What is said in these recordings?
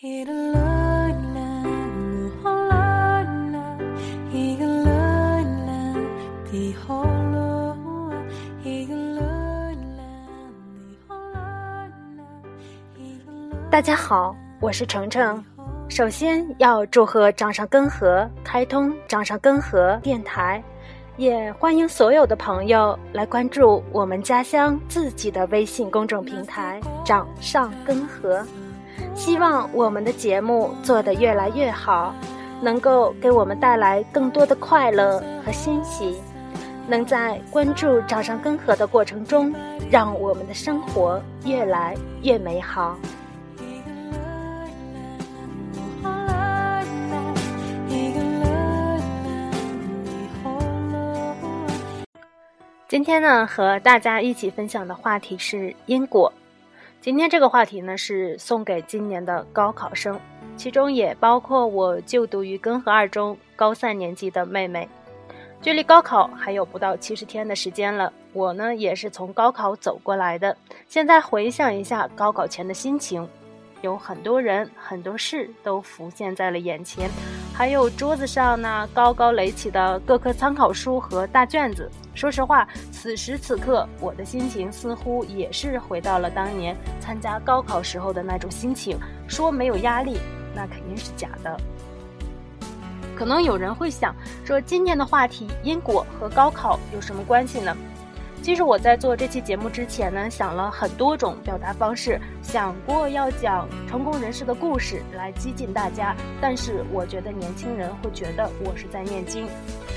大家好，我是程程。首先要祝贺掌上根河开通掌上根河电台，也欢迎所有的朋友来关注我们家乡自己的微信公众平台掌上根河。希望我们的节目做得越来越好，能够给我们带来更多的快乐和欣喜，能在关注掌上根河的过程中，让我们的生活越来越美好。今天呢，和大家一起分享的话题是因果。今天这个话题呢，是送给今年的高考生，其中也包括我就读于根河二中高三年级的妹妹。距离高考还有不到七十天的时间了，我呢也是从高考走过来的。现在回想一下高考前的心情。有很多人、很多事都浮现在了眼前，还有桌子上那高高垒起的各科参考书和大卷子。说实话，此时此刻我的心情似乎也是回到了当年参加高考时候的那种心情。说没有压力，那肯定是假的。可能有人会想说，今天的话题因果和高考有什么关系呢？其实我在做这期节目之前呢，想了很多种表达方式，想过要讲成功人士的故事来激进大家，但是我觉得年轻人会觉得我是在念经。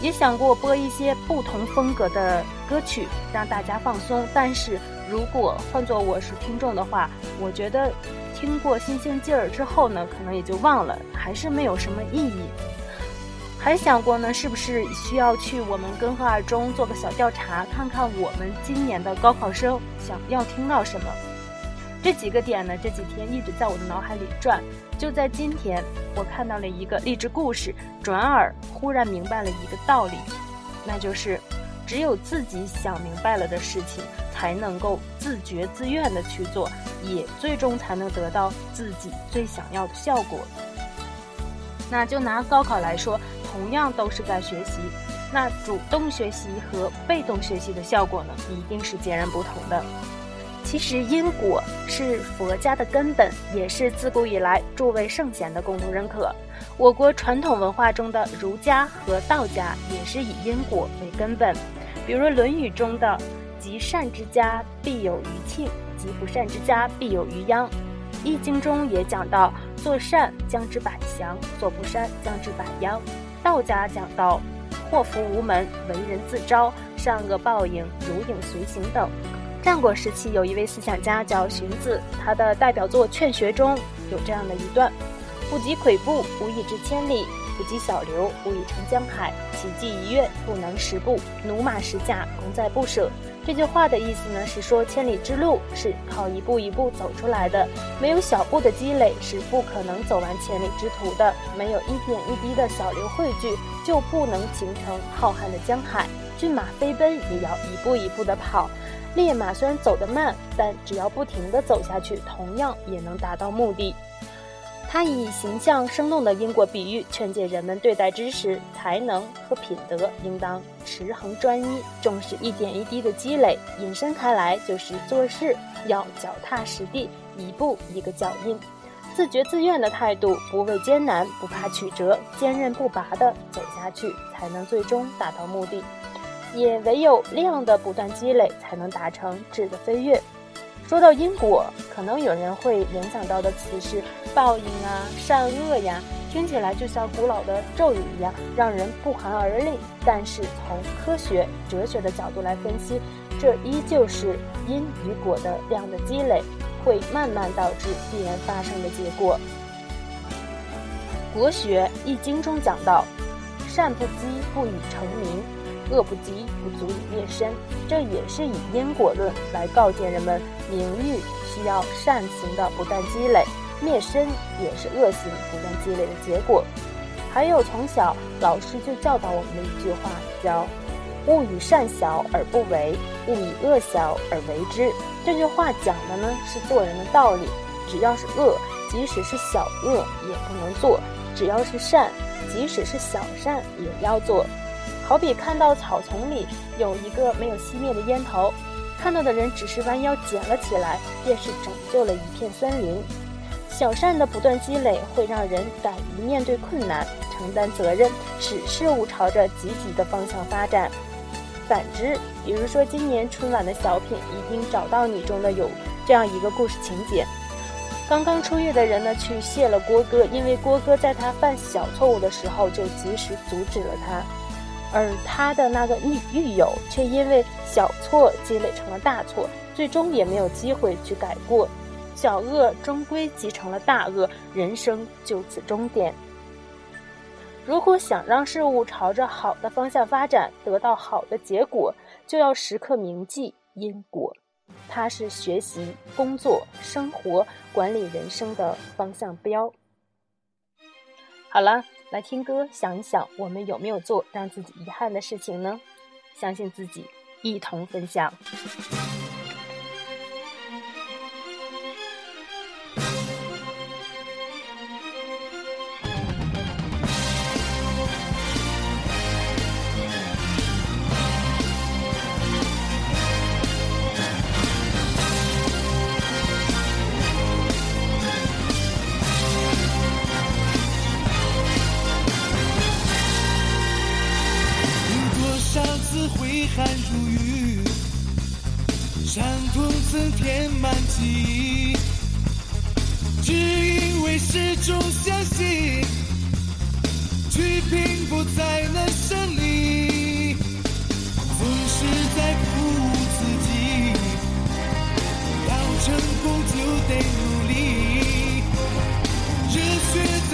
也想过播一些不同风格的歌曲让大家放松，但是如果换做我是听众的话，我觉得听过新鲜劲儿之后呢，可能也就忘了，还是没有什么意义。还想过呢，是不是需要去我们根河二中做个小调查，看看我们今年的高考生想要听到什么？这几个点呢，这几天一直在我的脑海里转。就在今天，我看到了一个励志故事，转而忽然明白了一个道理，那就是，只有自己想明白了的事情，才能够自觉自愿的去做，也最终才能得到自己最想要的效果。那就拿高考来说。同样都是在学习，那主动学习和被动学习的效果呢，一定是截然不同的。其实因果是佛家的根本，也是自古以来诸位圣贤的共同认可。我国传统文化中的儒家和道家也是以因果为根本。比如《论语》中的“积善之家必有余庆，积不善之家必有余殃”，《易经》中也讲到“做善将之百祥，做不善将之百殃”。道家讲到“祸福无门，为人自招，善恶报应，如影随形”等。战国时期有一位思想家叫荀子，他的代表作《劝学》中有这样的一段：“不积跬步，无以至千里；不积小流，无以成江海。骐骥一跃，不能十步；驽马十驾，功在不舍。”这句话的意思呢，是说千里之路是靠一步一步走出来的，没有小步的积累是不可能走完千里之途的，没有一点一滴的小流汇聚，就不能形成浩瀚的江海。骏马飞奔也要一步一步的跑，烈马虽然走得慢，但只要不停的走下去，同样也能达到目的。他以形象生动的因果比喻，劝诫人们对待知识、才能和品德，应当持恒专一，重视一点一滴的积累。引申开来，就是做事要脚踏实地，一步一个脚印，自觉自愿的态度，不畏艰难，不怕曲折，坚韧不拔的走下去，才能最终达到目的。也唯有量的不断积累，才能达成质的飞跃。说到因果，可能有人会联想到的词是报应啊、善恶呀，听起来就像古老的咒语一样，让人不寒而栗。但是从科学、哲学的角度来分析，这依旧是因与果的量的积累，会慢慢导致必然发生的结果。国学《易经》中讲到：“善不积，不以成名。”恶不积，不足以灭身，这也是以因果论来告诫人们，名誉需要善行的不断积累，灭身也是恶行不断积累的结果。还有从小老师就教导我们的一句话，叫“勿以善小而不为，勿以恶小而为之”。这句话讲的呢是做人的道理，只要是恶，即使是小恶也不能做；只要是善，即使是小善也要做。好比看到草丛里有一个没有熄灭的烟头，看到的人只是弯腰捡了起来，便是拯救了一片森林。小善的不断积累，会让人敢于面对困难，承担责任，使事物朝着积极的方向发展。反之，比如说今年春晚的小品《一定找到你》中的有这样一个故事情节：刚刚出狱的人呢，去谢了郭哥，因为郭哥在他犯小错误的时候就及时阻止了他。而他的那个狱狱友却因为小错积累成了大错，最终也没有机会去改过，小恶终归积成了大恶，人生就此终点。如果想让事物朝着好的方向发展，得到好的结果，就要时刻铭记因果，它是学习、工作、生活、管理人生的方向标。好了。来听歌，想一想，我们有没有做让自己遗憾的事情呢？相信自己，一同分享。挥汗如雨，伤痛曾填满记忆，只因为始终相信，去拼搏才能胜利。总是在鼓舞自己，要成功就得努力，热血在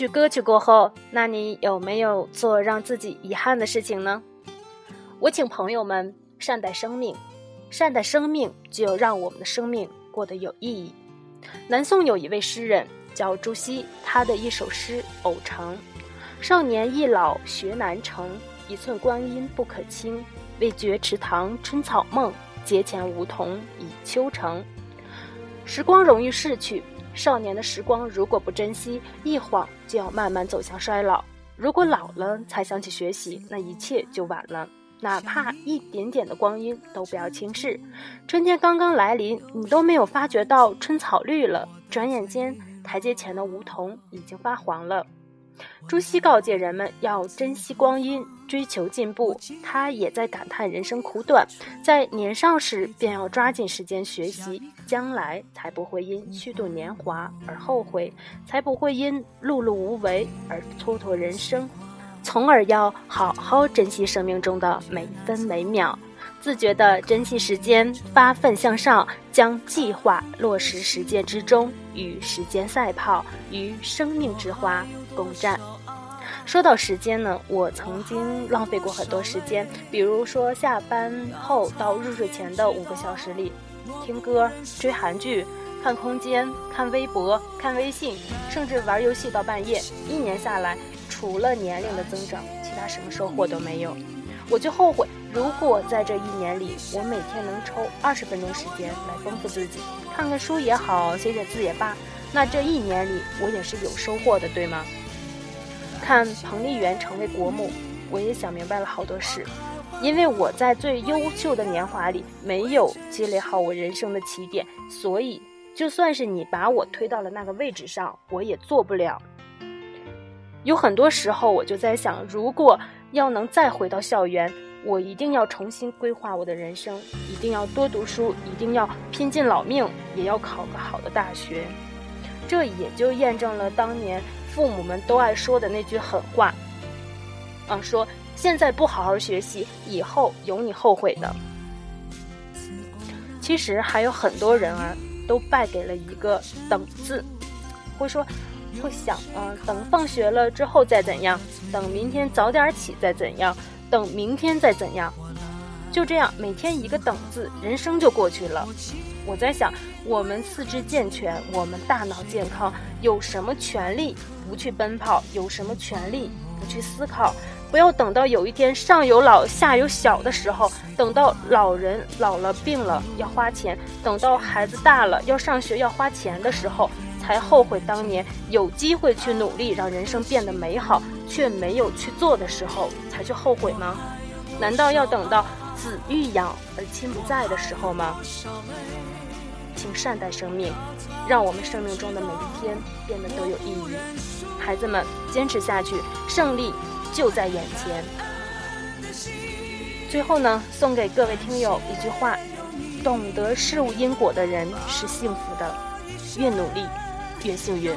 一曲歌曲过后，那你有没有做让自己遗憾的事情呢？我请朋友们善待生命，善待生命就要让我们的生命过得有意义。南宋有一位诗人叫朱熹，他的一首诗《偶成》：少年易老学难成，一寸光阴不可轻。未觉池塘春草梦，阶前梧桐已秋成。时光容易逝去。少年的时光，如果不珍惜，一晃就要慢慢走向衰老。如果老了才想起学习，那一切就晚了。哪怕一点点的光阴都不要轻视。春天刚刚来临，你都没有发觉到春草绿了，转眼间台阶前的梧桐已经发黄了。朱熹告诫人们要珍惜光阴，追求进步。他也在感叹人生苦短，在年少时便要抓紧时间学习，将来才不会因虚度年华而后悔，才不会因碌碌无为而蹉跎人生。从而要好好珍惜生命中的每分每秒，自觉地珍惜时间，发奋向上，将计划落实实践之中，与时间赛跑，与生命之花。共战。说到时间呢，我曾经浪费过很多时间，比如说下班后到入睡前的五个小时里，听歌、追韩剧、看空间、看微博、看微信，甚至玩游戏到半夜。一年下来，除了年龄的增长，其他什么收获都没有。我就后悔，如果在这一年里，我每天能抽二十分钟时间来丰富自己，看看书也好，写写字也罢，那这一年里我也是有收获的，对吗？看彭丽媛成为国母，我也想明白了好多事。因为我在最优秀的年华里没有积累好我人生的起点，所以就算是你把我推到了那个位置上，我也做不了。有很多时候，我就在想，如果要能再回到校园，我一定要重新规划我的人生，一定要多读书，一定要拼尽老命，也要考个好的大学。这也就验证了当年。父母们都爱说的那句狠话，啊，说现在不好好学习，以后有你后悔的。其实还有很多人啊，都败给了一个“等”字，会说，会想，嗯，等放学了之后再怎样，等明天早点起再怎样，等明天再怎样。就这样，每天一个等字，人生就过去了。我在想，我们四肢健全，我们大脑健康，有什么权利不去奔跑？有什么权利不去思考？不要等到有一天上有老下有小的时候，等到老人老了病了要花钱，等到孩子大了要上学要花钱的时候，才后悔当年有机会去努力让人生变得美好，却没有去做的时候，才去后悔吗？难道要等到？子欲养而亲不在的时候吗？请善待生命，让我们生命中的每一天变得都有意义。孩子们，坚持下去，胜利就在眼前。最后呢，送给各位听友一句话：懂得事物因果的人是幸福的，越努力越幸运。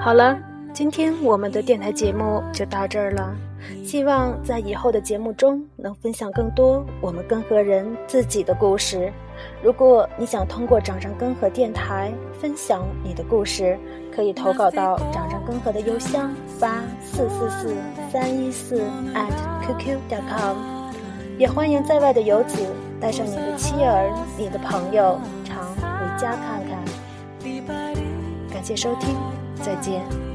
好了，今天我们的电台节目就到这儿了。希望在以后的节目中能分享更多我们根河人自己的故事。如果你想通过掌上根河电台分享你的故事，可以投稿到掌上根河的邮箱八四四四三一四 at qq 点 com。也欢迎在外的游子带上你的妻儿、你的朋友常回家看看。感谢收听，再见。